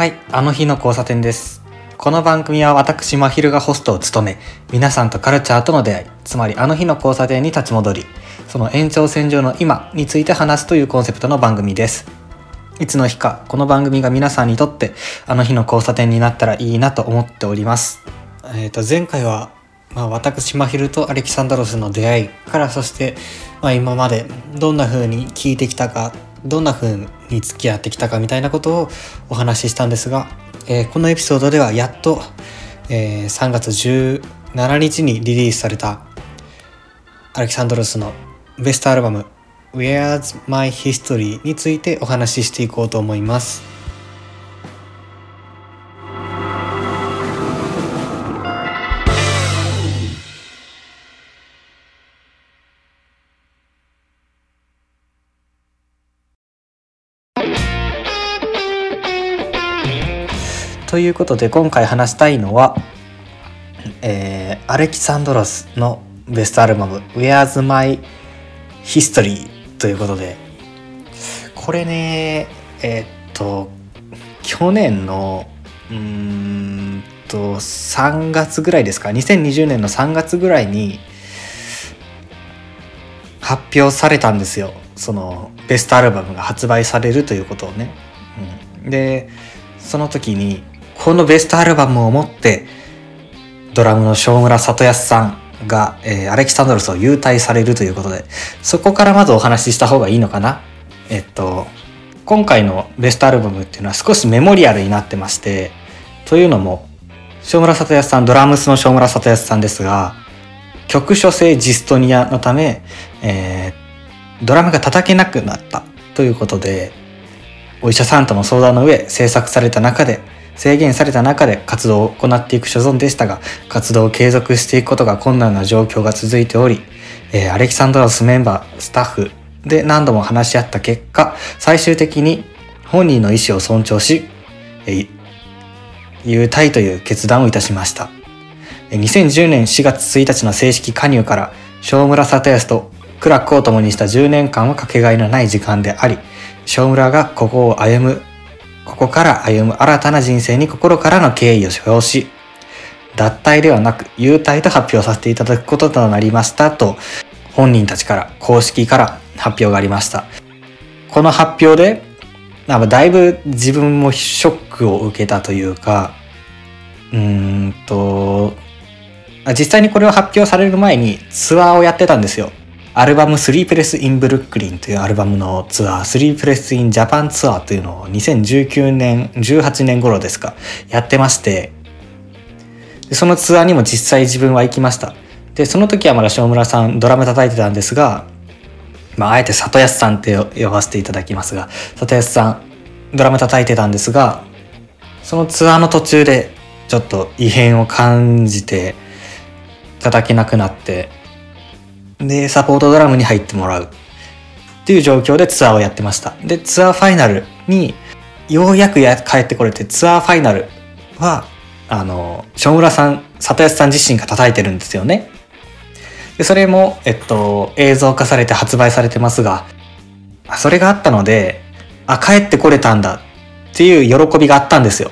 はい、あの日の交差点です。この番組は私、まひるがホストを務め、皆さんとカルチャーとの出会い、つまりあの日の交差点に立ち戻り、その延長線上の今について話すというコンセプトの番組です。いつの日か、この番組が皆さんにとって、あの日の交差点になったらいいなと思っております。えっ、と、前回は、まあ、私、まひるとアレキサンドロスの出会いから、そして、まあ、今までどんな風に聞いてきたか、どんな風に付き合ってきたかみたいなことをお話ししたんですが、えーこのエピソードではやっと、えー3月17日にリリースされたアレキサンドロスのベストアルバム「Where's My History」についてお話ししていこうと思います。ということで今回話したいのは、えーアレキサンドロスのベストアルバム「Where's My History」ということでこれねえーっと去年のうーんと3月ぐらいですか2020年の3月ぐらいに発表されたんですよそのベストアルバムが発売されるということをね。うん、でその時にこのベストアルバムを持ってドラムの正村里康さんが、えーアレキサンドロスを優待されるということでそこからまずお話しした方がいいのかな？えっと今回のベストアルバムっていうのは少しメモリアルになってましてというのも正村里康さんドラムスの正村里康さんですが局所性ジストニアのため、えードラムが叩けなくなったということでお医者さんとの相談の上制作された中で制限された中で活動を行っていく所存でしたが活動を継続していくことが困難な状況が続いており、えーアレキサンドロスメンバースタッフで何度も話し合った結果最終的に本人の意思を尊重し、えー優待という決断をいたしました。2010年4月1日の正式加入から正村里康と苦楽を共にした10年間はかけがえのない時間であり正村がここを歩むここから歩む新たな人生に心からの敬意を表し、脱退ではなく優待と発表させていただくこととなりましたと、本人たちから、公式から発表がありました。この発表で、なんかだいぶ自分もショックを受けたというか、うーんと、実際にこれを発表される前にツアーをやってたんですよ。アルバム3プレスインブルックリンというアルバムのツアー、3プレスインジャパンツアーというのを2019年、18年頃ですか、やってまして、でそのツアーにも実際自分は行きました。で、その時はまだ正村さんドラム叩いてたんですが、まあ、あえて里安さんって呼ばせていただきますが、里安さん、ドラム叩いてたんですが、そのツアーの途中でちょっと異変を感じて、叩けなくなって、で、サポートドラムに入ってもらうっていう状況でツアーをやってました。で、ツアーファイナルにようやくや帰ってこれて、ツアーファイナルは、あの、正村さん、里安さん自身が叩いてるんですよね。で、それも、えっと、映像化されて発売されてますが、それがあったので、あ、帰ってこれたんだっていう喜びがあったんですよ。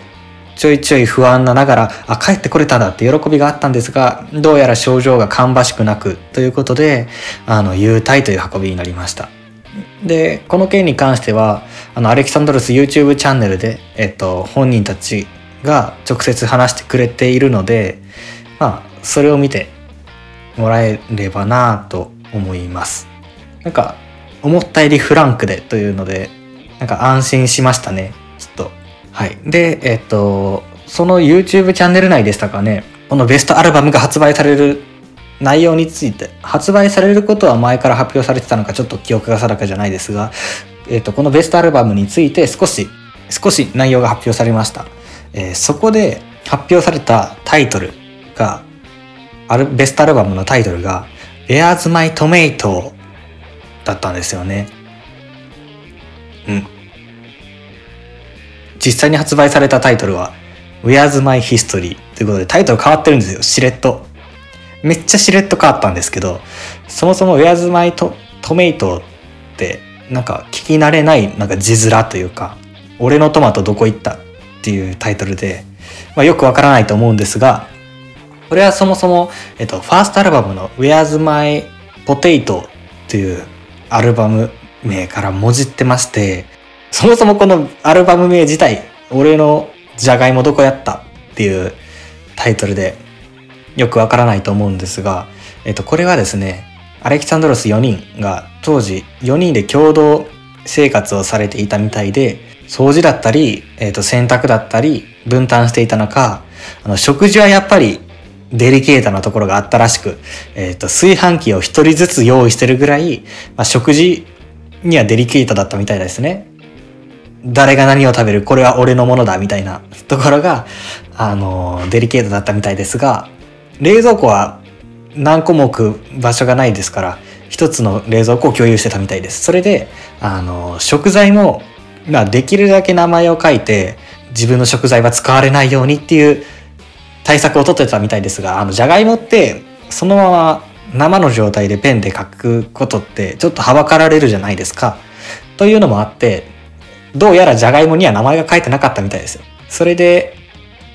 ちょいちょい不安なながら、あ、帰ってこれたんだって喜びがあったんですが、どうやら症状が芳しくなくということで、あの、優待という運びになりました。で、この件に関しては、あの、アレキサンドロス YouTube チャンネルで、えっと、本人たちが直接話してくれているので、まあ、それを見てもらえればなと思います。なんか、思ったよりフランクでというので、なんか安心しましたね、はい。で、えっと、その YouTube チャンネル内でしたかね、このベストアルバムが発売される内容について、発売されることは前から発表されてたのかちょっと記憶が定かじゃないですが、えっと、このベストアルバムについて少し、少し内容が発表されました。えーそこで発表されたタイトルが、アルベストアルバムのタイトルが、Where's My Tomato? だったんですよね。うん。実際に発売されたタイトルは Where's My History? ということでタイトル変わってるんですよ。しれっと。めっちゃしれっと変わったんですけど、そもそも Where's My To- Tomato ってなんか聞き慣れないなんか字面というか、俺のトマトどこ行ったっていうタイトルで、まあ、よくわからないと思うんですが、これはそもそも、えっと、ファーストアルバムの Where's My Potato っていうアルバム名からもじってまして、そもそもこのアルバム名自体、俺のじゃがいもどこやったっていうタイトルでよくわからないと思うんですが、えっと、これはですね、アレキサンドロス4人が当時4人で共同生活をされていたみたいで、掃除だったり、えっと、洗濯だったり分担していた中、あの食事はやっぱりデリケートなところがあったらしく、えっ、と、炊飯器を一人ずつ用意してるぐらい、まあ、食事にはデリケートだったみたいですね。誰が何を食べるこれは俺のものだみたいな ところが、あの、デリケートだったみたいですが、冷蔵庫は何個も置く場所がないですから、一つの冷蔵庫を共有してたみたいです。それで、あの、食材も、まあ、できるだけ名前を書いて、自分の食材は使われないようにっていう対策を取ってたみたいですが、あの、じゃがいもって、そのまま生の状態でペンで書くことってちょっとはばかられるじゃないですか。というのもあって、どうやらじゃがいもには名前が書いてなかったみたいですよ。それで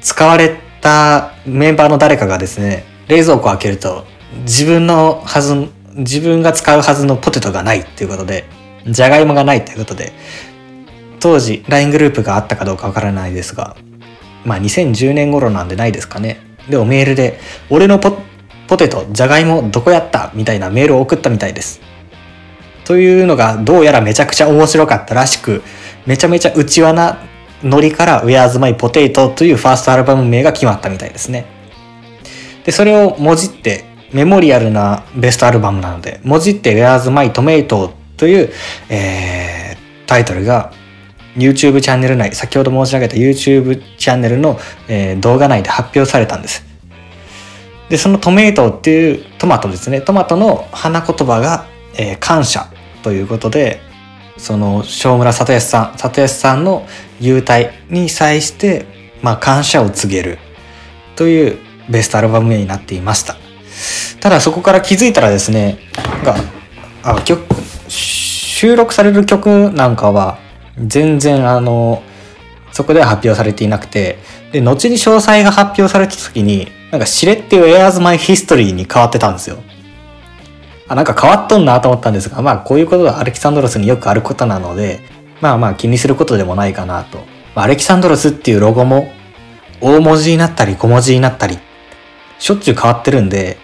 使われたメンバーの誰かがですね、冷蔵庫を開けると自分のはず、自分が使うはずのポテトがないっていうことで、じゃがいもがないっていうことで、当時 LINE グループがあったかどうかわからないですが、まあ2010年頃なんでないですかね。でもメールで、俺のポポテト、じゃがいもどこやった？みたいなメールを送ったみたいです。というのがどうやらめちゃくちゃ面白かったらしく、めちゃめちゃ内輪なノリから Where's My Potato というファーストアルバム名が決まったみたいですね。で、それをもじってメモリアルなベストアルバムなので、もじって Where's My Tomato という、えー、タイトルが YouTube チャンネル内、先ほど申し上げた YouTube チャンネルの、えー、動画内で発表されたんです。で、そのトメイトっていうトマトですね。トマトの花言葉が、えー、感謝ということで、その、正村里康さん、里康さんの優待に際して、まあ、感謝を告げるというベストアルバム名になっていました。ただそこから気づいたらですね、が、あ、曲、収録される曲なんかは、全然あの、そこでは発表されていなくて、で、後に詳細が発表された時に、なんかしれっていう Airs My History に変わってたんですよ。あ、なんか変わっとんなと思ったんですが、まあこういうことがアレキサンドロスによくあることなので、まあまあ気にすることでもないかなと。アレキサンドロスっていうロゴも大文字になったり小文字になったり、しょっちゅう変わってるんで、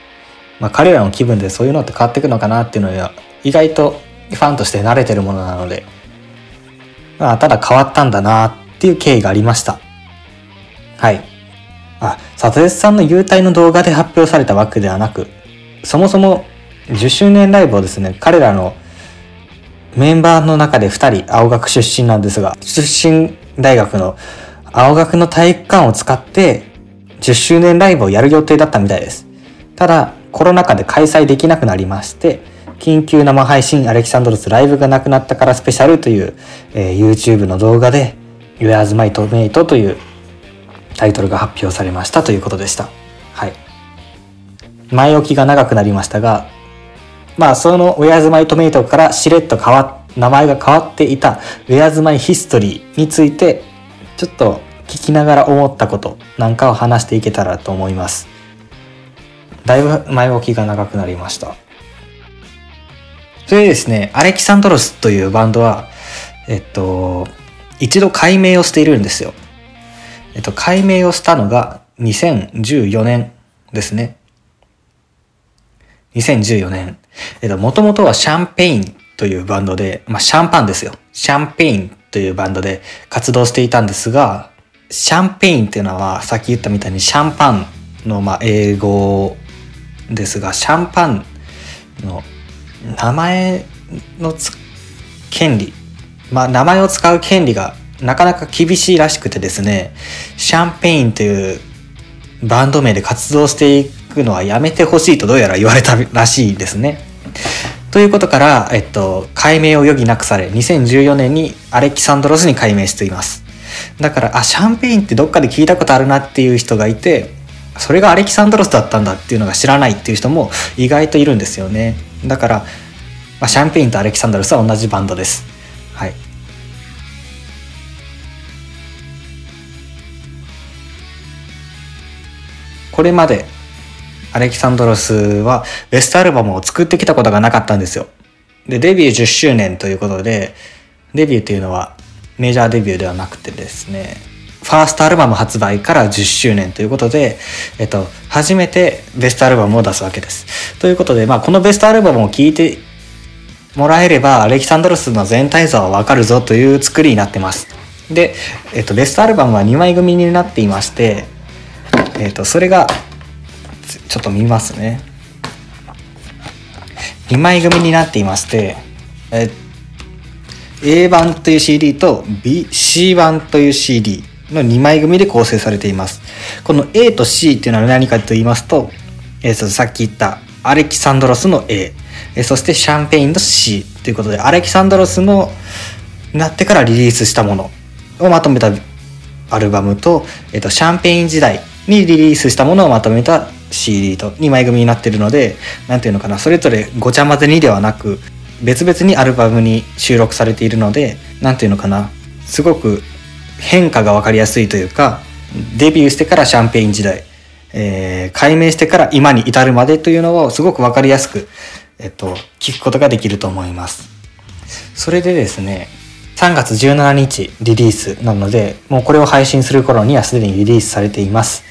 まあ彼らの気分でそういうのって変わってくのかなっていうのは意外とファンとして慣れてるものなので、まあただ変わったんだなっていう経緯がありました。はい。あ、サトエスさんの優待の動画で発表されたわけではなく、そもそも10周年ライブをですね、彼らのメンバーの中で2人、青学出身なんですが、出身大学の青学の体育館を使って10周年ライブをやる予定だったみたいです。ただ、コロナ禍で開催できなくなりまして、緊急生配信アレキサンドロスライブがなくなったからスペシャルという、えー、YouTube の動画で Where's My Tomato というタイトルが発表されましたということでした。はい。前置きが長くなりましたが、まあその Where's My Tomato からしれっと変わ名前が変わっていた Where's My History についてちょっと聞きながら思ったことなんかを話していけたらと思います。だいぶ前置きが長くなりました。それでですね、アレキサンドロスというバンドは、えっと、一度改名をしているんですよ。えっと、改名をしたのが2014年ですね。2014年。えっと、もともとは Champagneというバンドで、まあ、シャンパンですよ。 Champagneというバンドで活動していたんですが、 Champagneっていうのは、さっき言ったみたいにシャンパンの、まあ、英語ですが、シャンパンの名前の権利、まあ、名前を使う権利がなかなか厳しいらしくてですね、 Champagneというバンド名で活動していくのはやめてほしいとどうやら言われたらしいですね。ということから、えっと、改名を余儀なくされ、2014年に Alexandrosに改名しています。だから、あ、 Champagneってどっかで聞いたことあるなっていう人がいて、それが Alexandrosだったんだっていうのが知らないっていう人も意外といるんですよね。だから、まあ、シャンペインとアレキサンドロスは同じバンドです。はい。これまでアレキサンドロスはベストアルバムを作ってきたことがなかったんですよ。で、デビュー10周年ということで、デビューというのはメジャーデビューではなくてですね、ファーストアルバム発売から10周年ということで、えっと、初めてベストアルバムを出すわけです。ということで、まあ、このベストアルバムを聴いてもらえれば、アレキサンドロスの全体像はわかるぞという作りになってます。で、えっと、ベストアルバムは2枚組になっていまして、えっと、それが、ちょっと見ますね。2枚組になっていまして、え A 版という CD と B、C 版という CD の2枚組で構成されています。この A と C っていうのは何かと言いますと、えー、さっき言ったアレキサンドロスの A、えー、そしてシャンペインの C ということで、 Alexandrosになってからリリースしたものをまとめたアルバムと、えっ、と、 Champagne時代にリリースしたものをまとめた CD と2枚組になってるので、なんていうのかな、それぞれごちゃ混ぜにではなく、別々にアルバムに収録されているので、なんていうのかな、すごく変化が分かりやすいというか、デビューしてからシャンペイン時代、えー、解明してから今に至るまでというのをすごく分かりやすく、えっと、聞くことができると思います。それでですね、3月17日リリースなので、もうこれを配信する頃にはすでにリリースされています。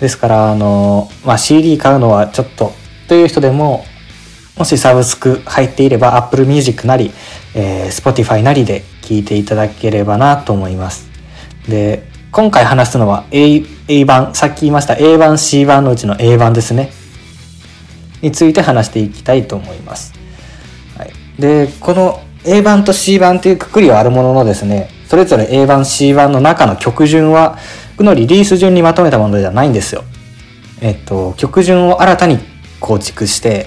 ですから、あの、まあ、CD 買うのはちょっとという人でも、もしサブスク入っていれば Apple Music なり、えー、Spotify なりで聴いていただければなと思います。で、今回話すのは A, A 版、さっき言いました A 版、C 版のうちの A 版ですね。について話していきたいと思います。はい、で、この A 版と C 版というくくりはあるもののですね、それぞれ A 版、C 版の中の曲順は、このリリース順にまとめたものではないんですよ。えっと、曲順を新たに構築して、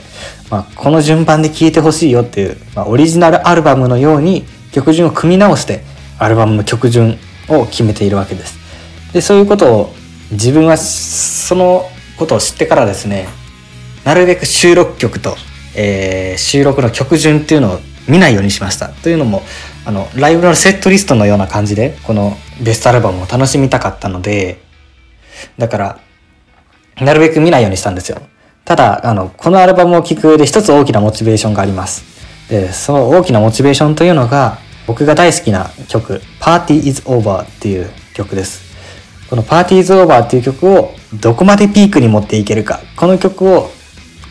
まあ、この順番で聴いてほしいよっていう、まあ、オリジナルアルバムのように曲順を組み直してアルバムの曲順を決めているわけです。で、そういうことを自分はそのことを知ってからですね、なるべく収録曲と、えー、収録の曲順っていうのを見ないようにしました。というのも、あの、ライブのセットリストのような感じで、このベストアルバムを楽しみたかったので、だから、なるべく見ないようにしたんですよ。ただ、あの、このアルバムを聴く上で一つ大きなモチベーションがあります。で、その大きなモチベーションというのが、僕が大好きな曲、Party is Over っていう曲です。この Party is Over っていう曲をどこまでピークに持っていけるか、この曲を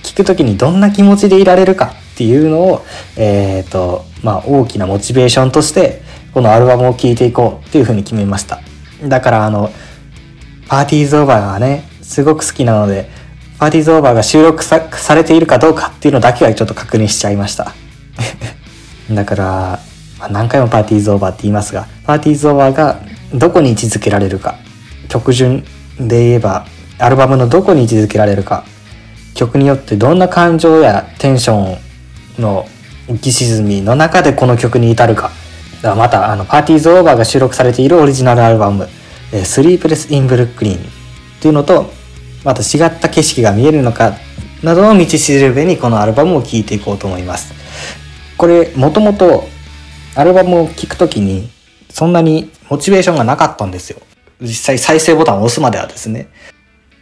聴くときにどんな気持ちでいられるかっていうのを、えっ、ー、と、まあ大きなモチベーションとして、このアルバムを聴いていこうっていうふうに決めました。だからあの、Party is Over がね、すごく好きなので、パーティーズオーバーが収録さされているかどうかっていうのだけはちょっと確認しちゃいました。だから、まあ、何回もパーティーズオーバーって言いますが、パーティーズオーバーがどこに位置づけられるか、曲順で言えば、アルバムのどこに位置づけられるか、曲によってどんな感情やテンションの浮き沈みの中でこの曲に至るか。だからまた、あの、パーティーズオーバーが収録されているオリジナルアルバム、え、スリープレス・イン・ブルックリンっていうのと、また違った景色が見えるのか、などの道しるべにこのアルバムを聴いていこうと思います。これ、もともとアルバムを聴くときに、そんなにモチベーションがなかったんですよ。実際再生ボタンを押すまではですね。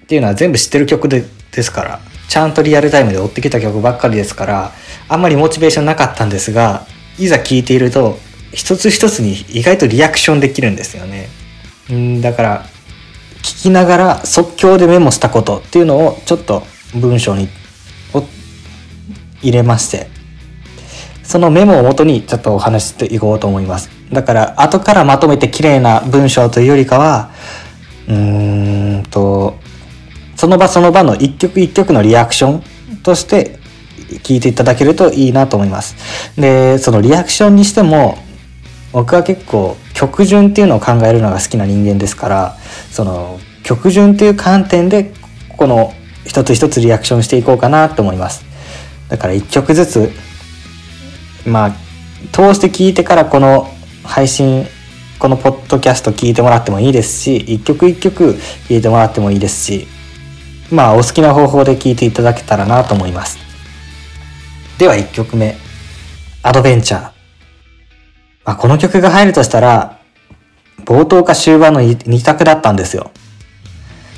っていうのは全部知ってる曲でですから、ちゃんとリアルタイムで追ってきた曲ばっかりですから、あんまりモチベーションなかったんですが、いざ聴いていると、一つ一つに意外とリアクションできるんですよね。うんだから、聞きながら即興でメモしたことっていうのをちょっと文章に入れまして、そのメモをもとにちょっとお話していこうと思います。だから後からまとめて綺麗な文章というよりかは、うーんと、その場その場の一曲一曲のリアクションとして聞いていただけるといいなと思います。で、そのリアクションにしても、僕は結構曲順っていうのを考えるのが好きな人間ですから、その曲順っていう観点で、この一つ一つリアクションしていこうかなと思います。だから一曲ずつまあ、通して聞いてからこの配信、このポッドキャスト聞いてもらってもいいですし、一曲一曲聞いてもらってもいいですし、まあ、お好きな方法で聞いていただけたらなと思います。では一曲目、アドベンチャー。まあ、この曲が入るとしたら、冒頭か終盤の2択だったんですよ。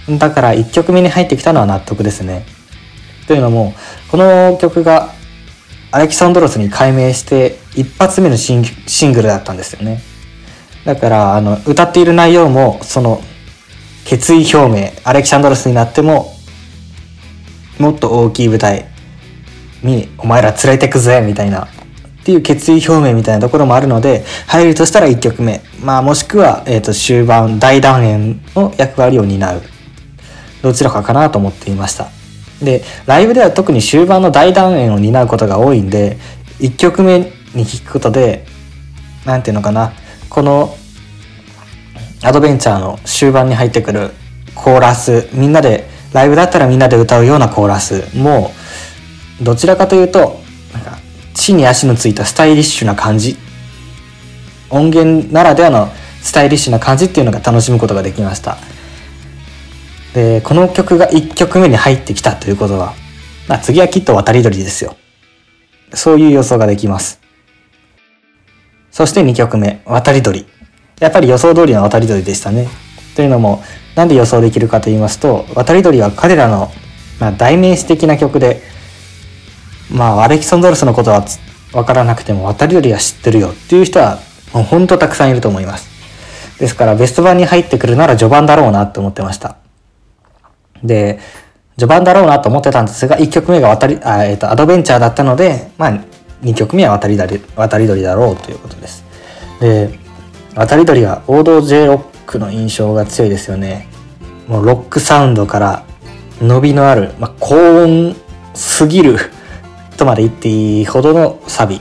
だから1曲目に入ってきたのは納得ですね。というのも、この曲がアレキサンドロスに改名して一発目のシングルだったんですよね。だから、あの、歌っている内容も、その、決意表明、アレキサンドロスになっても、もっと大きい舞台にお前ら連れてくぜ、みたいな、っていう決意表明みたいなところもあるので、入るとしたら1曲目。まあもしくは、えっ、ー、と、終盤、大団円の役割を担う。どちらかかなと思っていました。で、ライブでは特に終盤の大団円を担うことが多いんで、1曲目に聴くことで、なんていうのかな、このアドベンチャーの終盤に入ってくるコーラス、みんなで、ライブだったらみんなで歌うようなコーラスも、どちらかというと、なんか、地に足のついたスタイリッシュな感じ。音源ならではのスタイリッシュな感じっていうのが楽しむことができました。で、この曲が1曲目に入ってきたということは、まあ、次はきっと渡り鳥ですよ。そういう予想ができます。そして2曲目、渡り鳥。やっぱり予想通りの渡り鳥でしたね。というのも、なんで予想できるかと言いますと、渡り鳥は彼らの、まあ、代名詞的な曲で、まあ、アレキソンドロスのことはわからなくても渡り鳥は知ってるよっていう人は、もうほんとたくさんいると思います。ですから、ベスト版に入ってくるなら序盤だろうなって思ってました。で、序盤だろうなと思ってたんですが、1曲目が渡り、あえっ、ー、と、アドベンチャーだったので、まあ、2曲目は渡り鳥渡り鳥だろうということです。で、渡り鳥は王道 J ロックの印象が強いですよね。もうロックサウンドから伸びのある、まあ、高音すぎるとまで言っていいほどのサビ。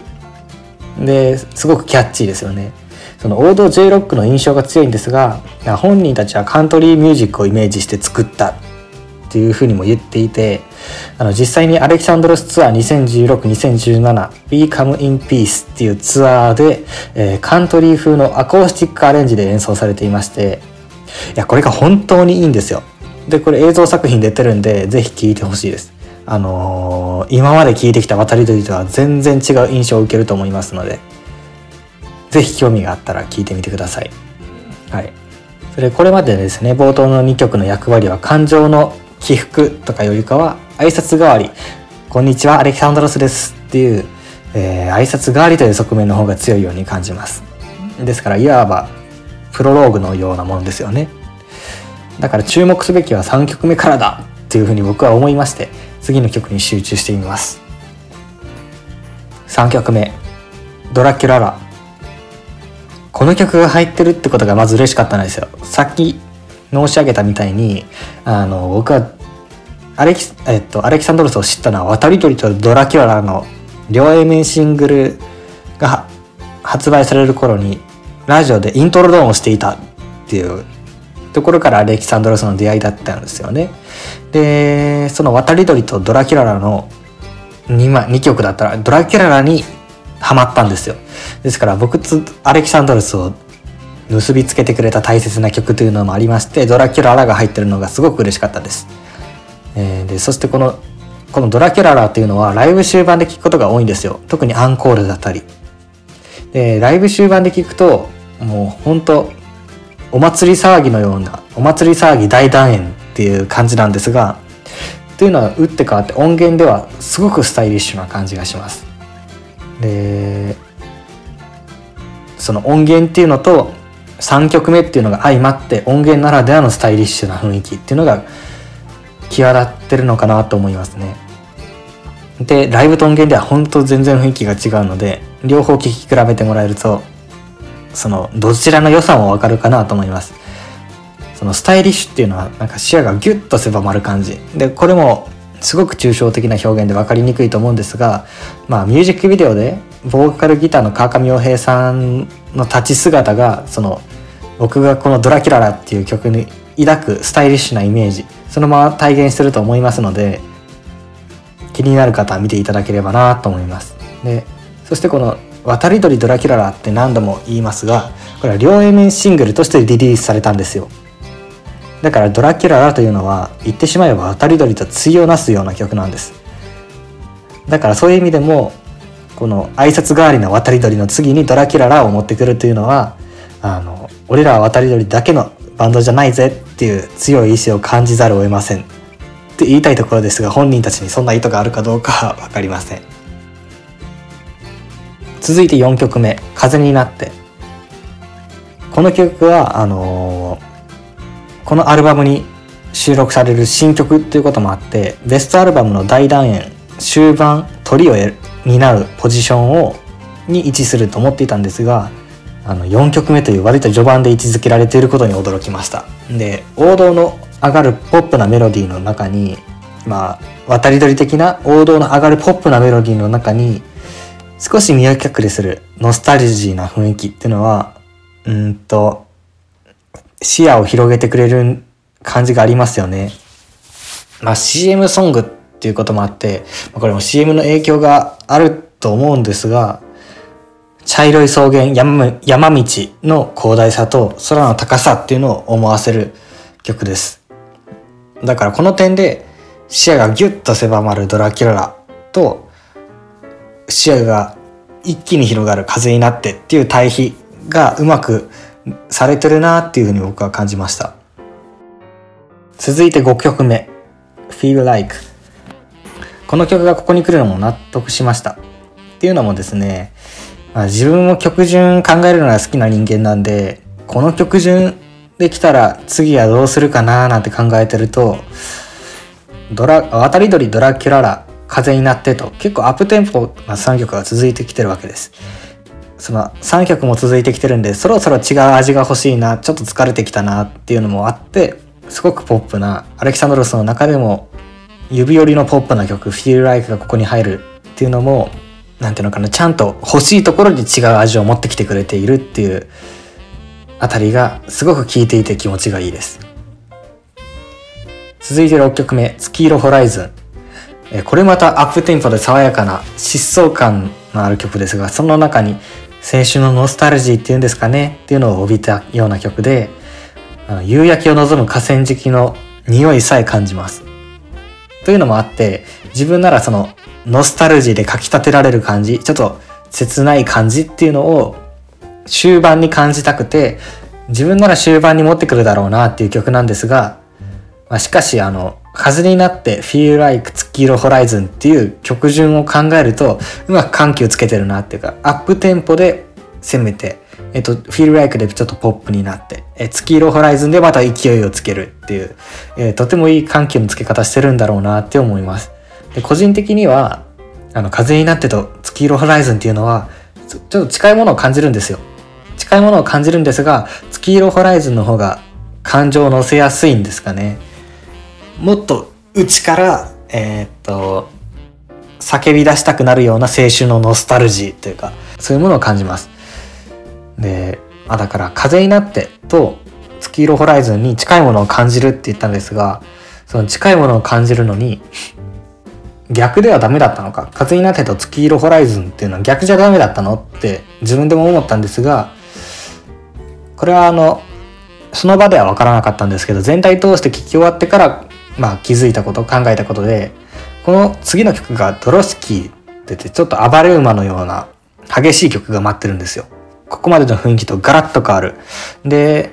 で、すごくキャッチーですよね。その王道 J ロックの印象が強いんですが、本人たちはカントリーミュージックをイメージして作ったっていうふうにも言っていて、あの実際にアレキサンドロスツアー2016-2017 We Come in Peace っていうツアーで、えー、カントリー風のアコースティックアレンジで演奏されていまして、いや、これが本当にいいんですよ。で、これ映像作品出てるんで、ぜひ聴いてほしいです。あのー、今まで聴いてきた渡り鳥とは全然違う印象を受けると思いますので、ぜひ興味があったら聴いてみてください。はい。それこれまでですね、冒頭の2曲の役割は感情の起伏とかよりかは挨拶代わり「こんにちはアレキサンドロスです」っていう、えー、挨拶代わりという側面の方が強いように感じます。ですからいわばプロローグのようなものですよね。だから注目すべきは3曲目からだっていうふうに僕は思いまして次の曲に集中してみます。3曲目「ドラキュララ」この曲が入ってるってことがまず嬉しかったんですよ。さっき申し上げたみたいにあの僕はアレキ,、えっと、アレキサンドロスを知ったのは渡り鳥とドラキュラの両 A 面シングルが発売される頃にラジオでイントロドーンをしていたっていうところからアレキサンドロスの出会いだったんですよね。でその渡り鳥とドラキュララの 2, 2曲だったらドラキュララにハマったんですよ。ですから僕とアレキサンドロスを結びつけてくれた大切な曲というのもありましてドラキュララが入ってるのがすごく嬉しかったです、えー、でそしてこのこのドラキュララっていうのはライブ終盤で聴くことが多いんですよ。特にアンコールだったり。でライブ終盤で聴くともう本当お祭り騒ぎのようなお祭り騒ぎ大団円っていう感じなんですがというのは打って変わって音源ではすごくスタイリッシュな感じがしますでその音源っていうのと3曲目っていうのが相まって音源ならではのスタイリッシュな雰囲気っていうのが際立ってるのかなと思いますね。で、ライブと音源では本当全然雰囲気が違うので、両方聴き比べてもらえると、その、どちらの良さもわかるかなと思います。そのスタイリッシュっていうのはなんか視野がギュッと狭まる感じ。で、これもすごく抽象的な表現で分かりにくいと思うんですが、まあミュージックビデオでボーカルギターの川上洋平さんの立ち姿がその僕がこの「ドラキュララ」っていう曲に抱くスタイリッシュなイメージそのまま体現してると思いますので気になる方は見ていただければなと思いますでそしてこの「渡り鳥ドラキュララ」って何度も言いますがこれは両 A 面シングルとしてリリースされたんですよだからドラキュララというのは言ってしまえば渡り鳥と対をなすような曲なんです。だからそういう意味でもこの挨拶代わりの渡り鳥の次にドラキュララを持ってくるというのはあの俺らは渡り鳥だけのバンドじゃないぜっていう強い意志を感じざるを得ません。って言いたいところですが本人たちにそんな意図があるかどうかは分かりません。続いて4曲目「風になって」この曲はあのー、このアルバムに収録される新曲っていうこともあってベストアルバムの大団円終盤トリを担うポジションをに位置すると思っていたんですがあの4曲目という割と序盤で位置づけられていることに驚きました。で王道の上がるポップなメロディーの中にまあ渡り鳥的な王道の上がるポップなメロディーの中に少し見分け隠れするノスタルジーな雰囲気っていうのはうんと視野を広げてくれる感じがありますよね。まあ CM ソングっていうこともあって、これも CM の影響があると思うんですが、茶色い草原山山道の広大さと空の高さっていうのを思わせる曲です。だからこの点で視野がギュッと狭まるドラキュラと視野が一気に広がる風になってっていう対比がうまくされてるなっていうふうに僕は感じました。続いて5曲目。Feel Like この曲がここに来るのも納得しました。っていうのもですね、まあ、自分も曲順考えるのが好きな人間なんでこの曲順できたら次はどうするかななんて考えてるとドラ渡り鳥ドラキュララ風になってと結構アップテンポな3曲が続いてきてるわけです。その3曲も続いてきてるんでそろそろ違う味が欲しいなちょっと疲れてきたなっていうのもあってすごくポップなアレキサンドロスの中でも指折りのポップな曲「Feel Like」がここに入るっていうのも何ていうのかなちゃんと欲しいところに違う味を持ってきてくれているっていうあたりがすごく聴いていて気持ちがいいです。続いて6曲目「月色ホライズン」これまたアップテンポで爽やかな疾走感のある曲ですがその中に青春のノスタルジーっていうんですかねっていうのを帯びたような曲で夕焼けを望む河川敷の匂いさえ感じます。というのもあって、自分ならそのノスタルジーでかき立てられる感じ、ちょっと切ない感じっていうのを終盤に感じたくて、自分なら終盤に持ってくるだろうなっていう曲なんですが、まあ、しかしあの、風になって Feel Like 月色ホライズンっていう曲順を考えると、うまく緩急つけてるなっていうか、アップテンポで攻めて、えっと、Feel Like でちょっとポップになって、え月色ホライズンでまた勢いをつけるっていう、えー、とてもいい緩急のつけ方してるんだろうなって思います。で個人的には、あの、風になってと月色ホライズンっていうのは、ちょっと近いものを感じるんですよ。近いものを感じるんですが、月色ホライズンの方が感情を乗せやすいんですかね。もっと内から、えー、っと、叫び出したくなるような青春のノスタルジーというか、そういうものを感じます。で、あ、だから風になってと月色ホライズンに近いものを感じるって言ったんですが、その近いものを感じるのに逆ではダメだったのか風になってと月色ホライズンっていうのは逆じゃダメだったのって自分でも思ったんですがこれはあのその場では分からなかったんですけど全体通して聞き終わってからまあ気づいたこと考えたことでこの次の曲がドロスキーってってちょっと暴れ馬のような激しい曲が待ってるんですよ。ここまでの雰囲気とガラッと変わる。で、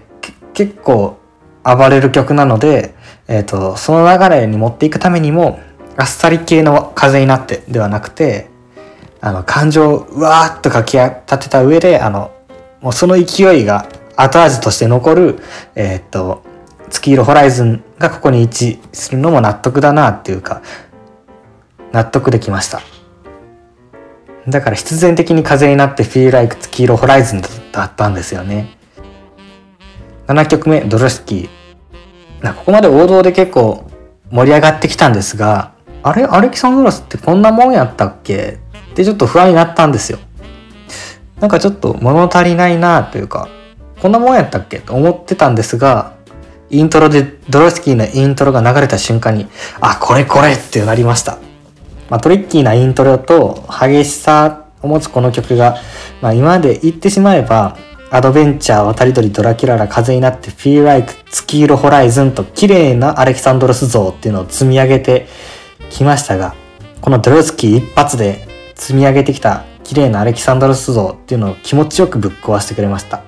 結構暴れる曲なので、えっ、ー、と、その流れに持っていくためにも、あっさり系の風になってではなくて、あの、感情をうわーっとかき立てた上で、あの、もうその勢いが後味として残る、えっ、と、月色ホライズンがここに位置するのも納得だなっていうか、納得できました。だから必然的に風になって Feel Like 月色ホライズンだったんですよね。7曲目、ドロスキー。ここまで王道で結構盛り上がってきたんですが、あれアレキサンドロスってこんなもんやったっけ？ってちょっと不安になったんですよ。なんかちょっと物足りないなというか、こんなもんやったっけ？と思ってたんですが、イントロで、ドロスキーのイントロが流れた瞬間に、あ、これこれってなりました。まあ、トリッキーなイントロと激しさを持つこの曲が、まあ、今まで言ってしまえばアドベンチャー渡り鳥ドラキュララ風になって Feel Like 月色ホライズンと綺麗なアレキサンドロス像っていうのを積み上げてきましたがこのドロスキー一発で積み上げてきた綺麗なアレキサンドロス像っていうのを気持ちよくぶっ壊してくれました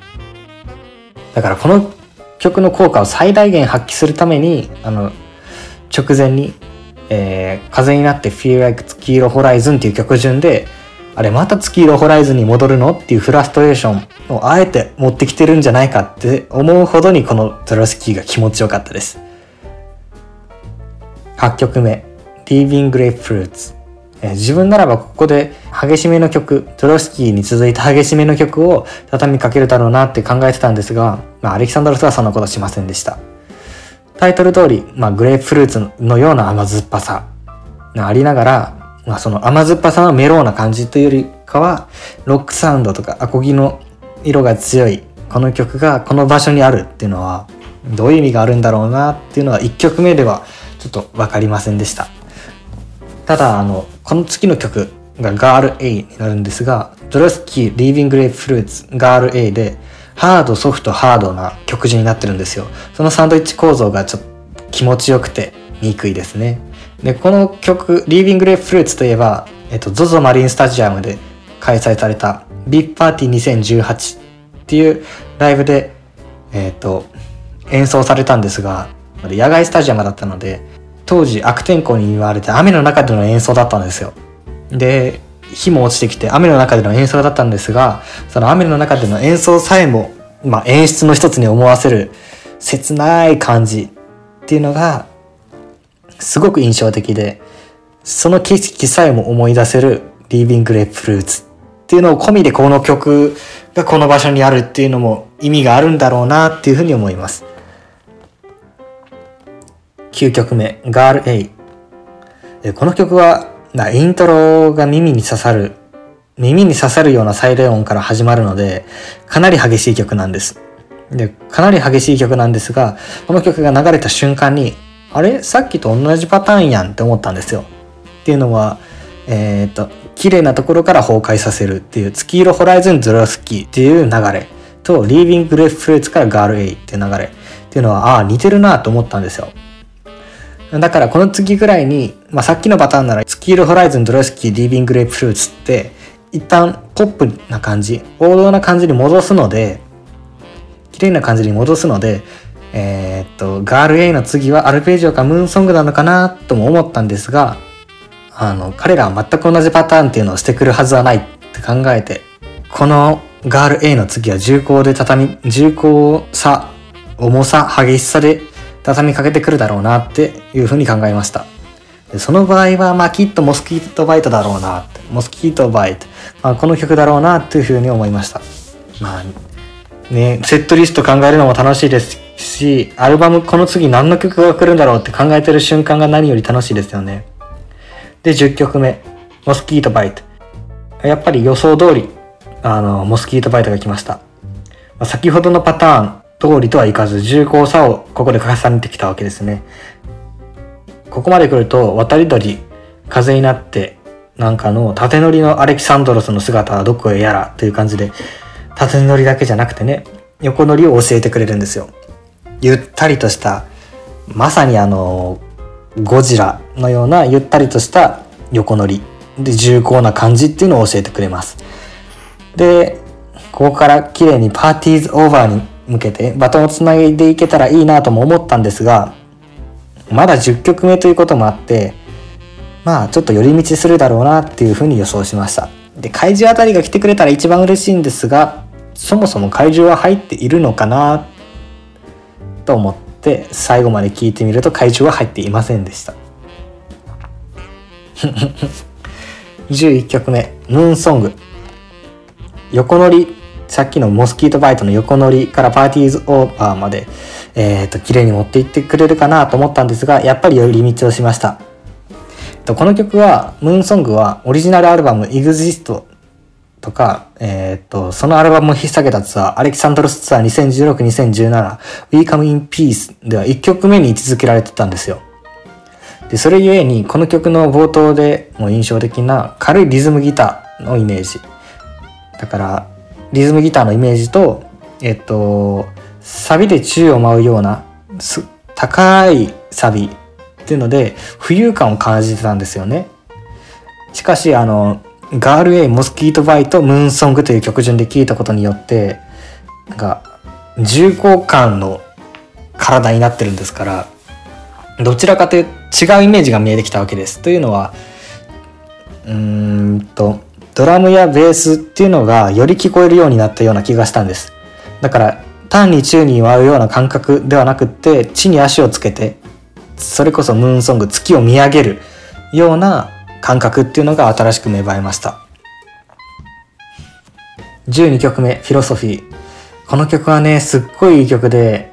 だからこの曲の効果を最大限発揮するためにあの直前に、えー、風になって Feel Like 月色ホライズンっていう曲順であれまた月色ホライズンに戻るのっていうフラストレーションをあえて持ってきてるんじゃないかって思うほどにこのドロスキーが気持ちよかったです。8曲目 Leaving Grapefruits え自分ならばここで激しめの曲、トロスキーに続いた激しめの曲を畳みかけるだろうなって考えてたんですが、まあ、アレキサンドロスはそんなことしませんでした。タイトル通り、まあ、グレープフルーツのような甘酸っぱさがありながら、まあ、その甘酸っぱさのメローな感じというよりかは、ロックサウンドとかアコギの色が強いこの曲がこの場所にあるっていうのは、どういう意味があるんだろうなっていうのは1曲目ではちょっと分かりませんでした。ただ、あの、この次の曲がガール A になるんですが、ドロスキー、リービング・レイプフルーツ、ガール A で、ハード、ソフト、ハードな曲順になってるんですよ。そのサンドイッチ構造がちょっと気持ちよくて憎いですね。で、この曲、リービング・レイプフルーツといえば、えっと、ZOZO マリンスタジアムで開催されたビッグパーティー2018っていうライブで、えっと、演奏されたんですが、野外スタジアムだったので、当時悪天候に言われて雨の中での演奏だったんですよ。で、火も落ちてきて雨の中での演奏だったんですが、その雨の中での演奏さえも、まあ、演出の一つに思わせる切ない感じっていうのがすごく印象的で、その景色さえも思い出せるリービングレープフルーツっていうのを込みでこの曲がこの場所にあるっていうのも意味があるんだろうなっていうふうに思います。9曲目、ガール A。この曲は、イントロが耳に刺さる、耳に刺さるようなサイレン音から始まるので、かなり激しい曲なんです。で、かなり激しい曲なんですが、この曲が流れた瞬間に、あれ？さっきと同じパターンやんって思ったんですよ。っていうのは、えー、っと、綺麗なところから崩壊させるっていう月色ホライズンズロスキーっていう流れと、リービングレフフルーツからガール A っていう流れっていうのは、ああ、似てるなと思ったんですよ。だからこの次ぐらいに、まあ、さっきのパターンなら、スキールホライズン、ドロスキー、リービングレープフルーツって、一旦ポップな感じ、王道な感じに戻すので、綺麗な感じに戻すので、えー、っと、ガール A の次はアルペジオかムーンソングなのかなとも思ったんですが、あの、彼らは全く同じパターンっていうのをしてくるはずはないって考えて、このガール A の次は重厚で畳み、重厚さ、重さ、激しさで畳みかけてくるだろうなっていうふうに考えました。でその場合は、まあきっとモスキートバイトだろうな、モスキートバイト、まあ、この曲だろうなっていうふうに思いました。まあね、セットリスト考えるのも楽しいですし、アルバムこの次何の曲が来るんだろうって考えてる瞬間が何より楽しいですよね。で、10曲目、モスキートバイト。やっぱり予想通り、あの、モスキートバイトが来ました。先ほどのパターン、通りとはいかず重厚さをここで重ねてきたわけですね。ここまで来ると渡り鳥風になってなんかの縦乗りのアレキサンドロスの姿はどこへやらという感じで縦乗りだけじゃなくてね横乗りを教えてくれるんですよ。ゆったりとしたまさにあのゴジラのようなゆったりとした横乗りで重厚な感じっていうのを教えてくれます。でここから綺麗にパーティーズオーバーに向けてバトンをつないでいけたらいいなとも思ったんですが、まだ10曲目ということもあって、まあちょっと寄り道するだろうなっていうふうに予想しました。で、怪獣あたりが来てくれたら一番嬉しいんですが、そもそも怪獣は入っているのかなと思って最後まで聞いてみると怪獣は入っていませんでした。11曲目、ムーンソング。横乗りさっきのモスキートバイトの横乗りからパーティーズオーバーまで、えっ、ー、と、綺麗に持っていってくれるかなと思ったんですが、やっぱり寄り道をしました。この曲は、ムーンソングはオリジナルアルバム EXIST とか、えっ、と、そのアルバムを引っ提げたツアー、アレキサンドロスツアー2016-2017、We Come in Peace では1曲目に位置づけられてたんですよ。で、それゆえに、この曲の冒頭でも印象的な軽いリズムギターのイメージ。だから、リズムギターのイメージと、えっと、サビで宙を舞うような高いサビっていうので浮遊感を感じてたんですよね。しかしあのガール A モスキートバイトムーンソングという曲順で聴いたことによってなんか重厚感の体になってるんですからどちらかというと違うイメージが見えてきたわけです。というのはうーんとドラムやベースっていうのがより聞こえるようになったような気がしたんです。だから単に宙に舞うような感覚ではなくって地に足をつけてそれこそムーンソング月を見上げるような感覚っていうのが新しく芽生えました。12曲目「フィロソフィー」この曲はねすっごいいい曲で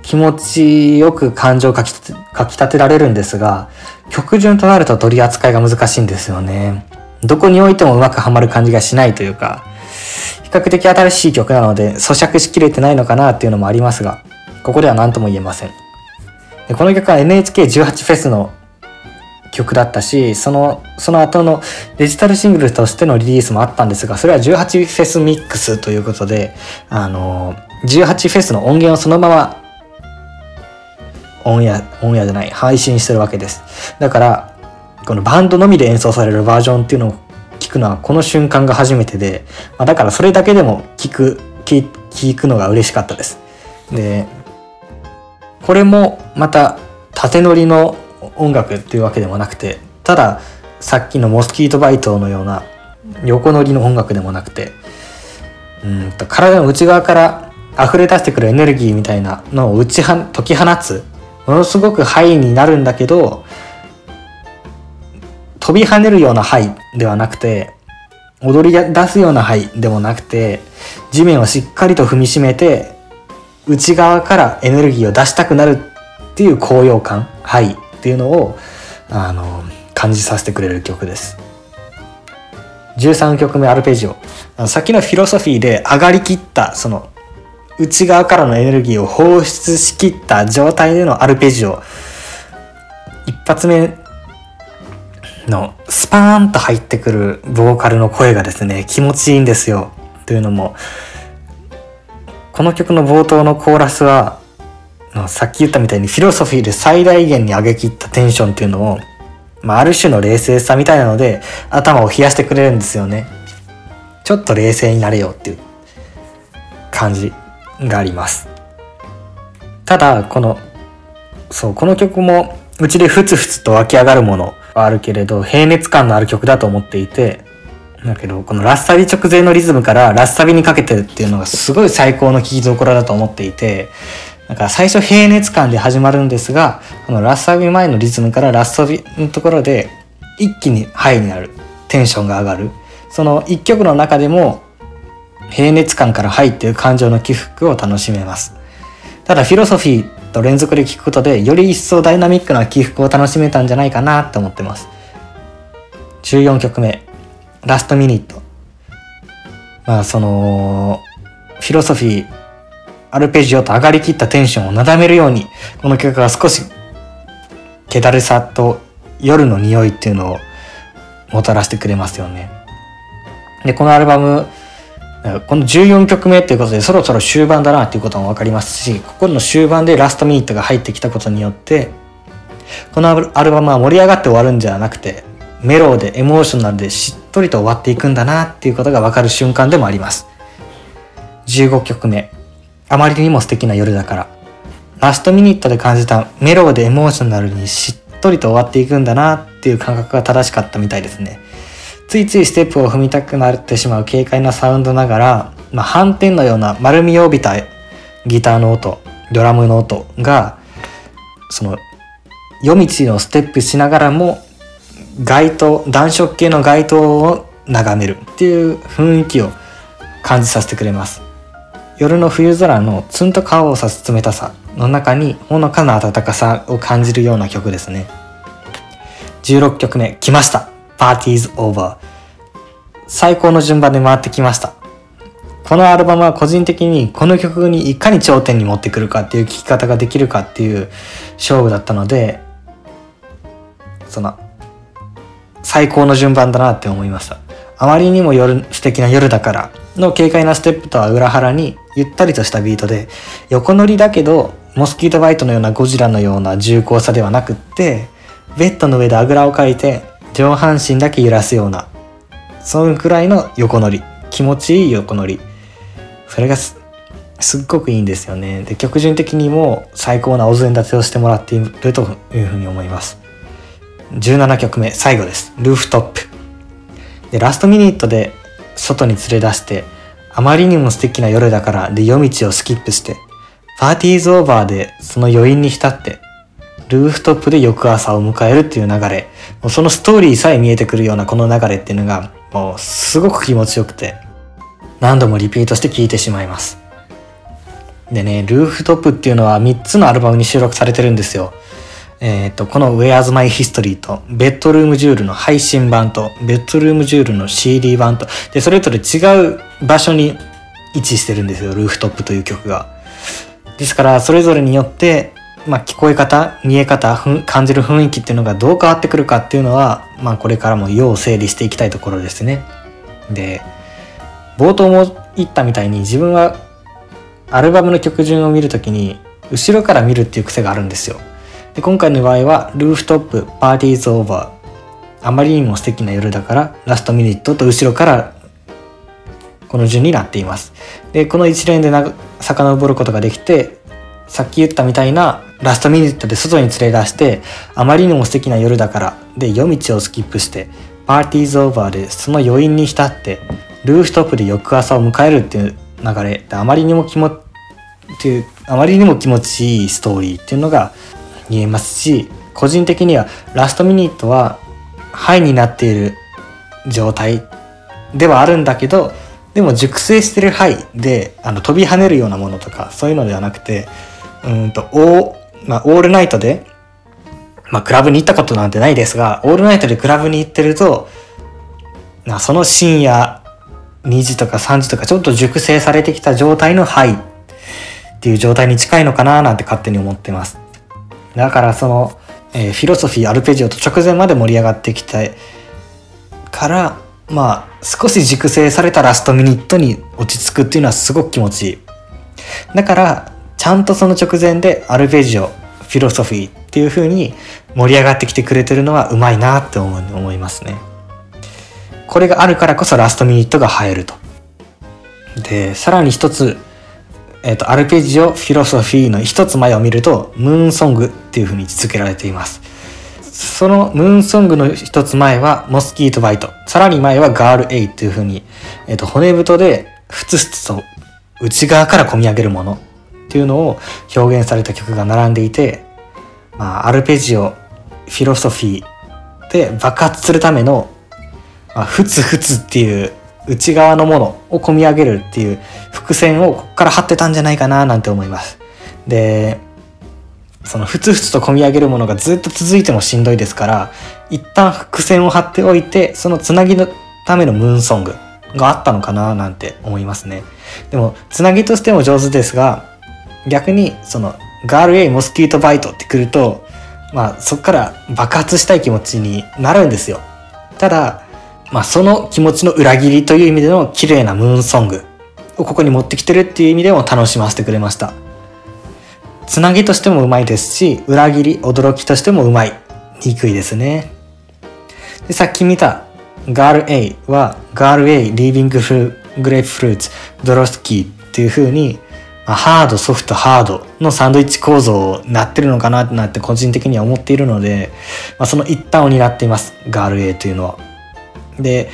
気持ちよく感情をかきかき立てられるんですが曲順となると取り扱いが難しいんですよね。どこにおいてもうまくはまる感じがしないというか比較的新しい曲なので咀嚼しきれてないのかなっていうのもありますがここでは何とも言えません。でこの曲は NHK18 フェスの曲だったしそのその後のデジタルシングルとしてのリリースもあったんですがそれは18フェスミックスということであの18フェスの音源をそのままオンエアオンエアじゃない配信してるわけです。だからこのバンドのみで演奏されるバージョンっていうのを聞くのはこの瞬間が初めてで、まあ、だからそれだけでも聞く聞聞くのが嬉しかったです。でこれもまた縦乗りの音楽っていうわけでもなくてたださっきのモスキートバイトのような横乗りの音楽でもなくてうんと体の内側から溢れ出してくるエネルギーみたいなのを打ちは解き放つものすごくハイになるんだけど飛び跳ねるようなハイではなくて踊り出すようなハイでもなくて地面をしっかりと踏みしめて内側からエネルギーを出したくなるっていう高揚感ハイっていうのをあの感じさせてくれる曲です。13曲目アルペジオ。さっきのフィロソフィーで上がりきったその内側からのエネルギーを放出しきった状態でのアルペジオ。一発目のスパーンと入ってくるボーカルの声がですね気持ちいいんですよというのもこの曲の冒頭のコーラスはさっき言ったみたいにフィロソフィーで最大限に上げきったテンションっていうのを、まあ、ある種の冷静さみたいなので頭を冷やしてくれるんですよね。ちょっと冷静になれよっていう感じがあります。ただ、この、そう、この曲もうちでふつふつと湧き上がるものはあるけれど、平熱感のある曲だと思っていて、だけど、このラッサビ直前のリズムからラッサビにかけてるっていうのがすごい最高の聴きどころだと思っていて、だか最初平熱感で始まるんですが、このラッサビ前のリズムからラッサビのところで一気にハイになる。テンションが上がる。その一曲の中でも平熱感からハイっていう感情の起伏を楽しめます。ただフィロソフィーと連続で聴くことでより一層ダイナミックな起伏を楽しめたんじゃないかなって思ってます。14曲目。ラストミニット。まあその、フィロソフィー、アルペジオと上がりきったテンションをなだめるように、この曲が少し、気だるさと夜の匂いっていうのをもたらしてくれますよね。で、このアルバム、この14曲目っていうことでそろそろ終盤だなっていうことも分かりますし、ここの終盤でラストミニットが入ってきたことによって、このアルバムは盛り上がって終わるんじゃなくて、メローでエモーショナルでしっとりと終わっていくんだなっていうことがわかる瞬間でもあります。15曲目。あまりにも素敵な夜だから。ラストミニットで感じたメローでエモーショナルにしっとりと終わっていくんだなっていう感覚が正しかったみたいですね。ついついステップを踏みたくなってしまう軽快なサウンドながら、まあ、反転のような丸みを帯びたギターの音、ドラムの音が、その夜道のステップしながらも街灯暖色系の街灯を眺めるっていう雰囲気を感じさせてくれます。夜の冬空のツンと顔をさす冷たさの中にほのかな暖かさを感じるような曲ですね。16曲目来ました。パーティーズオーバー最高の順番で回ってきましたこのアルバムは個人的にこの曲にいかに頂点に持ってくるかっていう聴き方ができるかっていう勝負だったのでその最高の順番だなって思いました。あまりにも夜素敵な夜だからの軽快なステップとは裏腹にゆったりとしたビートで横乗りだけどモスキートバイトのようなゴジラのような重厚さではなくってベッドの上であぐらをかいて上半身だけ揺らすようなそのくらいの横乗り気持ちいい横乗りそれがすっごくいいんですよね。で、曲順的にも最高なお膳立てをしてもらっているというふうに思います。17曲目、最後です。ルーフトップ。で、ラストミニットで外に連れ出して、あまりにも素敵な夜だからで夜道をスキップして、パーティーズオーバーでその余韻に浸って、ルーフトップで翌朝を迎えるっていう流れ、もうそのストーリーさえ見えてくるようなこの流れっていうのが、もうすごく気持ちよくて、何度もリピートして聴いてしまいます。でね、ルーフトップっていうのは3つのアルバムに収録されてるんですよ。えっ、ー、と、この Where's My History と、ベッドルームジュールの配信版と、ベッドルームジュールの CD 版と、で、それぞれ違う場所に位置してるんですよ、ルーフトップという曲が。ですから、それぞれによって、まあ、聞こえ方、見え方、感じる雰囲気っていうのがどう変わってくるかっていうのは、まあ、これからも要整理していきたいところですね。で、冒頭も言ったみたいに自分はアルバムの曲順を見るときに後ろから見るっていう癖があるんですよ。で今回の場合はルーフトップ、パーティーズオーバー、あまりにも素敵な夜だからラストミニットと後ろからこの順になっています。で、この一連でな遡ることができて、さっき言ったみたいなラストミニットで外に連れ出して、あまりにも素敵な夜だからで夜道をスキップして、パーティーズオーバーでその余韻に浸って、ルーフトップで翌朝を迎えるっていう流れであまりにも気持っていうあまりにも気持ちいいストーリーっていうのが見えますし個人的にはラストミニットはハイになっている状態ではあるんだけどでも熟成してるハイであの飛び跳ねるようなものとかそういうのではなくてうんと,、まあ、オールナイトで、まあ、クラブに行ったことなんてないですがオールナイトでクラブに行ってるとまその深夜2時とか3時とかちょっと熟成されてきた状態のハイっていう状態に近いのかななんて勝手に思ってます。だからその、えー、フィロソフィーアルペジオと直前まで盛り上がってきたからまあ少し熟成されたラストミニットに落ち着くっていうのはすごく気持ちいい。だからちゃんとその直前でアルペジオフィロソフィーっていう風に盛り上がってきてくれてるのはうまいなって思思いますね。これがあるからこそラストミニットが入ると。で、さらに一つ、えっ、ー、と、アルペジオフィロソフィーの一つ前を見ると、ムーンソングっていう風に位置づけられています。そのムーンソングの一つ前はモスキートバイト。さらに前はガールエイっていう風に、えっ、ー、と、骨太でふつふつと内側から込み上げるものっていうのを表現された曲が並んでいて、まあ、アルペジオ、フィロソフィーで爆発するためのまあ、ふつふつっていう内側のものを込み上げるっていう伏線をここから張ってたんじゃないかななんて思います。で、そのふつふつと込み上げるものがずっと続いてもしんどいですから、一旦伏線を張っておいて、そのつなぎのためのムーンソングがあったのかななんて思いますね。でも、つなぎとしても上手ですが、逆にそのガール A モスキートバイトってくると、まあそこから爆発したい気持ちになるんですよ。ただ、まあ、その気持ちの裏切りという意味での綺麗なムーンソングをここに持ってきてるっていう意味でも楽しませてくれました。つなぎとしてもうまいですし、裏切り、驚きとしてもうまい。憎いですね。で、さっき見たガール A は、ガール A、リービングフル、グレープフルーツ、ドロスキーっていう風に、ハード、ソフト、ハードのサンドイッチ構造になってるのかなってなって個人的には思っているので、まあ、その一端を担っています。ガール A というのは。で、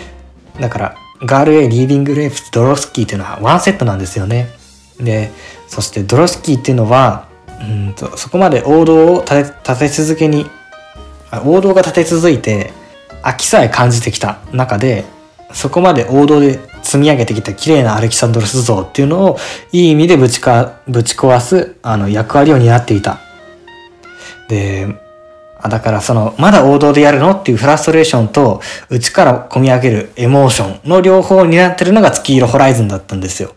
だから、ガール A、リービングレープス、ドロスキーっていうのはワンセットなんですよね。で、そしてドロスキーっていうのは、うんとそこまで王道を立て続けに、王道が立て続いて、飽きさえ感じてきた中で、そこまで王道で積み上げてきた綺麗なアレキサンドロス像っていうのをいい意味でぶちかぶち壊すあの役割を担っていた。で、だからその、まだ王道でやるのっていうフラストレーションと、内から込み上げるエモーションの両方を担ってるのが月色ホライズンだったんですよ。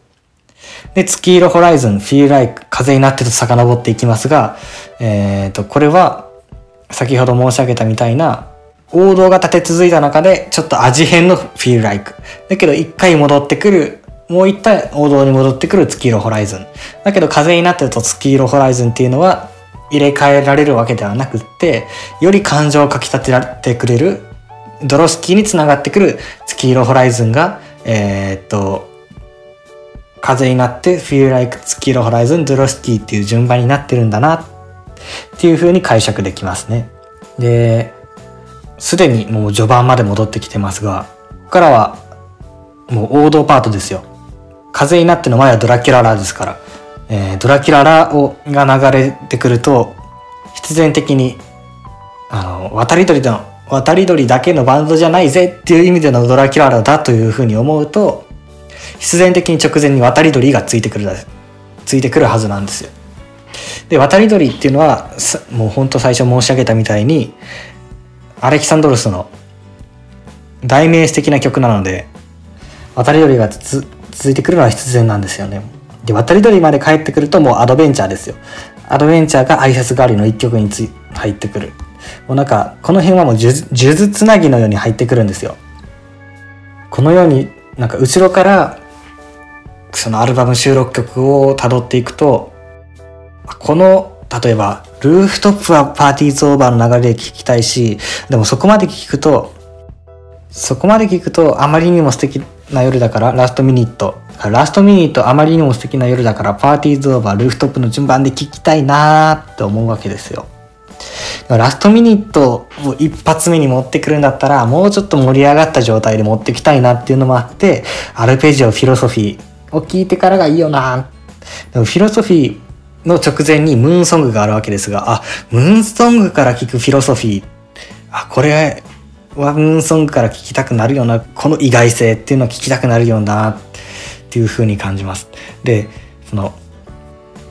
で、月色ホライズン、フィーライク、風になってと遡っていきますが、えっ、ー、と、これは、先ほど申し上げたみたいな、王道が立て続いた中で、ちょっと味変のフィールライク。だけど、一回戻ってくる、もう一回王道に戻ってくる月色ホライズン。だけど、風になってると月色ホライズンっていうのは、入れ替えられるわけではなくって、より感情をかき立てられてくれる、ドロスキーにつながってくる月色ホライズンが、えー、っと、風になって Feel Like 月色ホライズンドロスキーっていう順番になってるんだなっていう風に解釈できますね。で、すでにもう序盤まで戻ってきてますが、ここからはもう王道パートですよ。風になっての前はドラキュララですから、えー、ドラキュララをが流れてくると、必然的に、あの、渡り鳥の、渡り鳥だけのバンドじゃないぜっていう意味でのドラキュララだというふうに思うと、必然的に直前に渡り鳥がついてくる、ついてくるはずなんですよ。で、渡り鳥っていうのは、もうほんと最初申し上げたみたいに、アレキサンドロスの代名詞的な曲なので、渡り鳥が続いてくるのは必然なんですよね。で、渡り鳥まで帰ってくるともうアドベンチャーですよ。アドベンチャーが挨拶代わりの一曲につ入ってくる。もうなんか、この辺はもう数珠つなぎのように入ってくるんですよ。このようになんか後ろからそのアルバム収録曲を辿っていくと、この、例えば、ルーフトップはパーティーズオーバーの流れで聴きたいし、でもそこまで聞くと、そこまで聞くとあまりにも素敵な夜だから Last Minute。Last Minuteあまりにも素敵な夜だから Party's Over Rooftopの順番で聴きたいなーって思うわけですよ。 Last Minuteを一発目に持ってくるんだったらもうちょっと盛り上がった状態で持ってきたいなっていうのもあってアルペジオ Philosophyを聞いてからがいいよなでも Philosophyの直前に Moon Songがあるわけですがあムーンソングから聞くフィロソフィー。あこれはムーンソングから聞きたくなるようなこの意外性っていうのを聞きたくなるようなっていう風に感じます。でその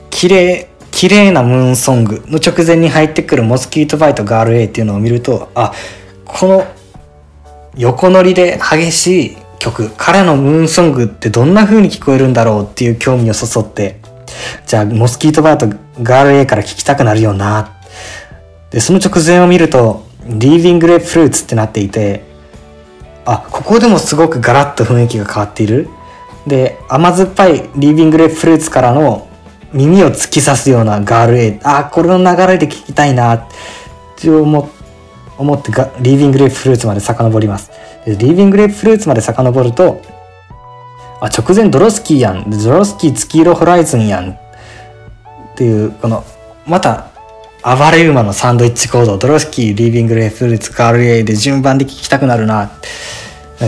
綺麗綺麗なムーンソングの直前に入ってくるモスキートバイトガール A っていうのを見るとあこの横乗りで激しい曲彼のムーンソングってどんな風に聞こえるんだろうっていう興味をそそってじゃあモスキートバイトガール A から聞きたくなるよな。でその直前を見るとリービングレープフルーツってなっていてあここでもすごくガラッと雰囲気が変わっている。で甘酸っぱいリービングレープフルーツからの耳を突き刺すようなガール A あこれの流れで聞きたいなって思っ思ってリービングレープフルーツまで遡ります。リービングレープフルーツまで遡るとあ直前ドロスキーやん。ドロスキー月色ホライズンやん。っていうこのまた暴れ馬のサンドイッチコードドロスキーリービングレープフルツガール A で順番で聞きたくなるな。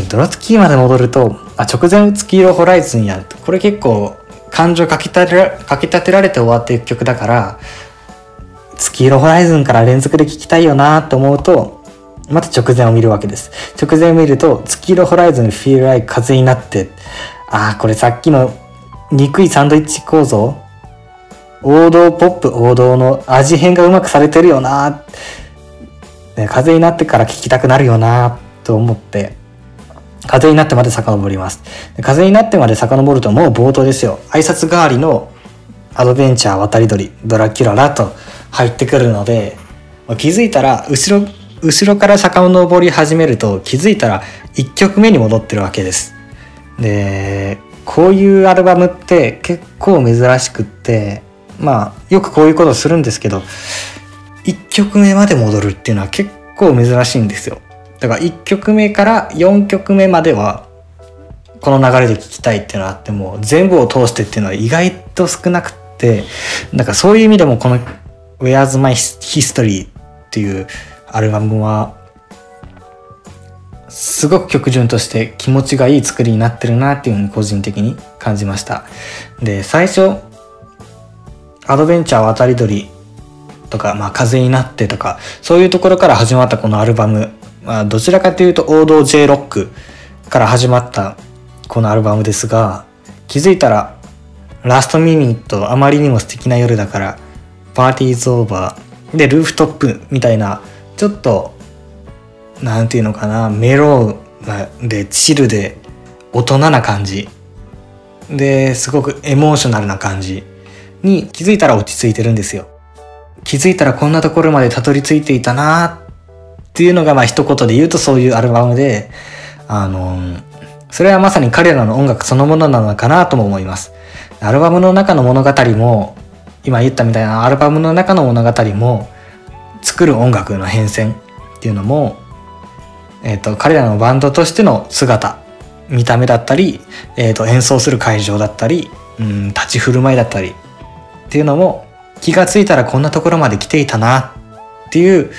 ドロスキーまで戻るとあ直前月色ホライズンやん。これ結構感情かき立てかき立てられて終わっていく曲だから月色ホライズンから連続で聴きたいよなと思うとまた直前を見るわけです。直前を見ると月色ホライズン feel like 風になってああこれさっきの憎いサンドイッチ構造王道ポップ王道の味変がうまくされてるよな、ね、風になってから聴きたくなるよなと思って風になってまで遡ります。風になってまで遡るともう冒頭ですよ。挨拶代わりのアドベンチャー渡り鳥、ドラキュララと入ってくるので、気づいたら後ろ、後ろから遡り始めると気づいたら1曲目に戻ってるわけです。で、こういうアルバムって結構珍しくって、まあよくこういうことするんですけど、1曲目まで戻るっていうのは結構珍しいんですよ。だから1曲目から4曲目まではこの流れで聴きたいっていうのがあっても全部を通してっていうのは意外と少なくってなんかそういう意味でもこの「Where's My History」っていうアルバムはすごく曲順として気持ちがいい作りになってるなっていうふうに個人的に感じました。で最初アドベンチャー渡り鳥とか、まあ、風になってとかそういうところから始まったこのアルバム。まあ、どちらかというと王道 J ロックから始まったこのアルバムですが気づいたらラストミニットあまりにも素敵な夜だからパーティーズオーバーでルーフトップみたいなちょっとなんていうのかなメローでチルで大人な感じ。ですごくエモーショナルな感じ。に気づいたら落ち着いてるんですよ。気づいたらこんなところまでたどり着いていたなっていうのがまあ一言で言うとそういうアルバムで、あの、それはまさに彼らの音楽そのものなのかなとも思います。アルバムの中の物語も、今言ったみたいなアルバムの中の物語も、作る音楽の変遷っていうのも、えっ、ー、と、彼らのバンドとしての姿見た目だったり、えー、と演奏する会場だったり、うん、立ち振る舞いだったりっていうのも気がついたらこんなところまで来ていたなっていう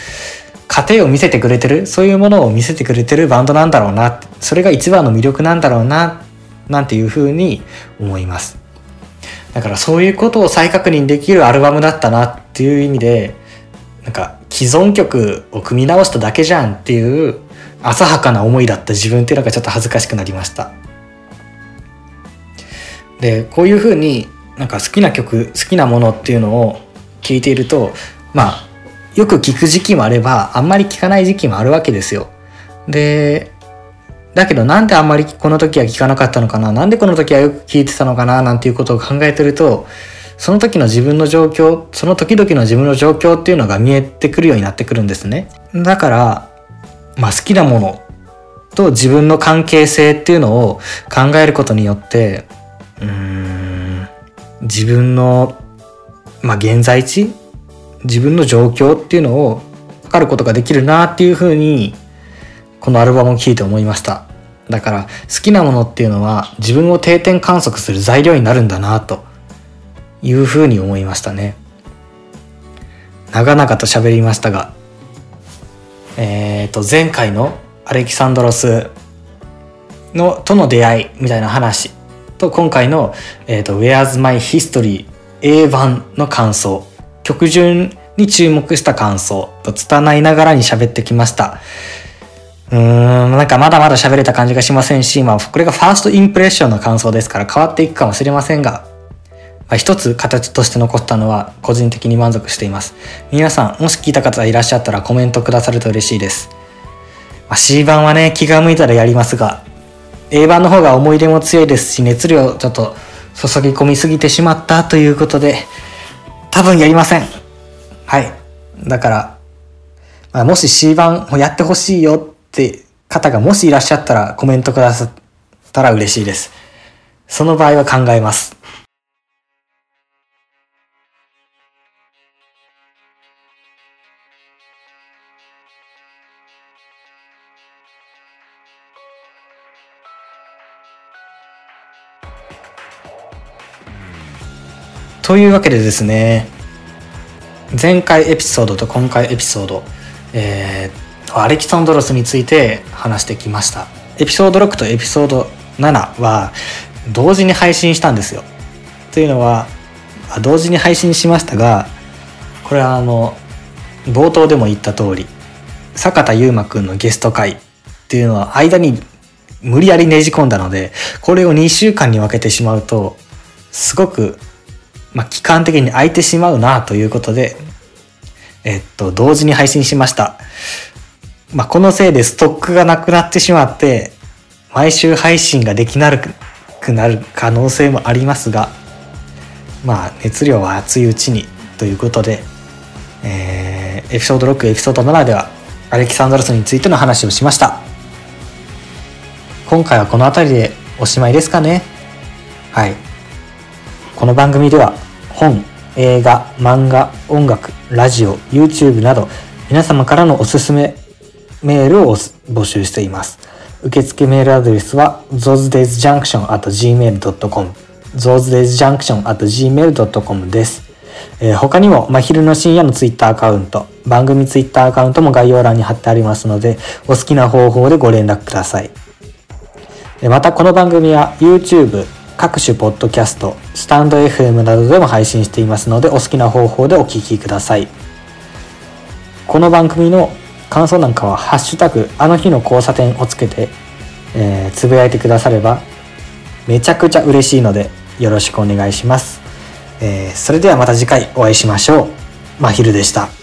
過程を見せてくれてるそういうものを見せてくれてるバンドなんだろうなそれが一番の魅力なんだろうななんていうふうに思います。だからそういうことを再確認できるアルバムだったなっていう意味でなんか既存曲を組み直しただけじゃんっていう浅はかな思いだった自分っていうのがちょっと恥ずかしくなりました。でこういうふうになんか好きな曲好きなものっていうのを聞いているとまあよく聞く時期もあればあんまり聞かない時期もあるわけですよ。でだけどなんであんまりこの時は聞かなかったのかな？なんでこの時はよく聞いてたのかな？なんていうことを考えてるとその時の自分の状況その時々の自分の状況っていうのが見えてくるようになってくるんですね。だからまあ好きなものと自分の関係性っていうのを考えることによってうん自分のまあ現在地自分の状況っていうのを分かることができるなっていうふうにこのアルバムを聴いて思いました。だから好きなものっていうのは自分を定点観測する材料になるんだなというふうに思いましたね。長々と喋りましたがえっ、ー、と前回のアレキサンドロスのとの出会いみたいな話と今回の、えーと、Where's My History A 版の感想。曲順に注目した感想と拙いながらに喋ってきました。うーん、なんかまだまだ喋れた感じがしませんし、まあ、これがファーストインプレッションの感想ですから変わっていくかもしれませんが、一つ形として残ったのは個人的に満足しています。皆さん、もし聞いた方がいらっしゃったらコメントくださると嬉しいです。まあ、C 版はね、気が向いたらやりますが、A 版の方が思い出も強いですし、熱量ちょっと注ぎ込みすぎてしまったということで、多分やりません。はい。だから、まあ、もし C 版をやってほしいよって方がもしいらっしゃったらコメントくださったら嬉しいです。その場合は考えます。というわけでですね、前回エピソードと今回エピソード、えー、アレキサンドロスについて話してきました。エピソード6とエピソード7は同時に配信したんですよ。というのは同時に配信しましたがこれはあの冒頭でも言った通り坂田優馬くんのゲスト会っていうのは間に無理やりねじ込んだのでこれを2週間に分けてしまうとすごく、まあ、期間的に空いてしまうなということでえっと同時に配信しましたまあ、このせいでストックがなくなってしまって、毎週配信ができなくなる可能性もありますが、まあ、熱量は熱いうちにということで、えー、エピソード6、エピソード7では、アレキサンドロスについての話をしました。今回はこの辺りでおしまいですかね。はい。この番組では、本、映画、漫画、音楽、ラジオ、YouTube など、皆様からのおすすめメールを募集しています。受付メールアドレスは zosedaysjunction.gmail.com zosedaysjunction.gmail.com です。えー、他にも、真昼の深夜のツイッターアカウント、番組ツイッターアカウントも概要欄に貼ってありますので、お好きな方法でご連絡ください。また、この番組は YouTube、各種ポッドキャスト、スタンド FM などでも配信していますので、お好きな方法でお聞きください。この番組の感想なんかは「ハッシュタグあの日の交差点」をつけて、えー、つぶやいてくださればめちゃくちゃ嬉しいのでよろしくお願いします、えー、それではまた次回お会いしましょう。まひるでした。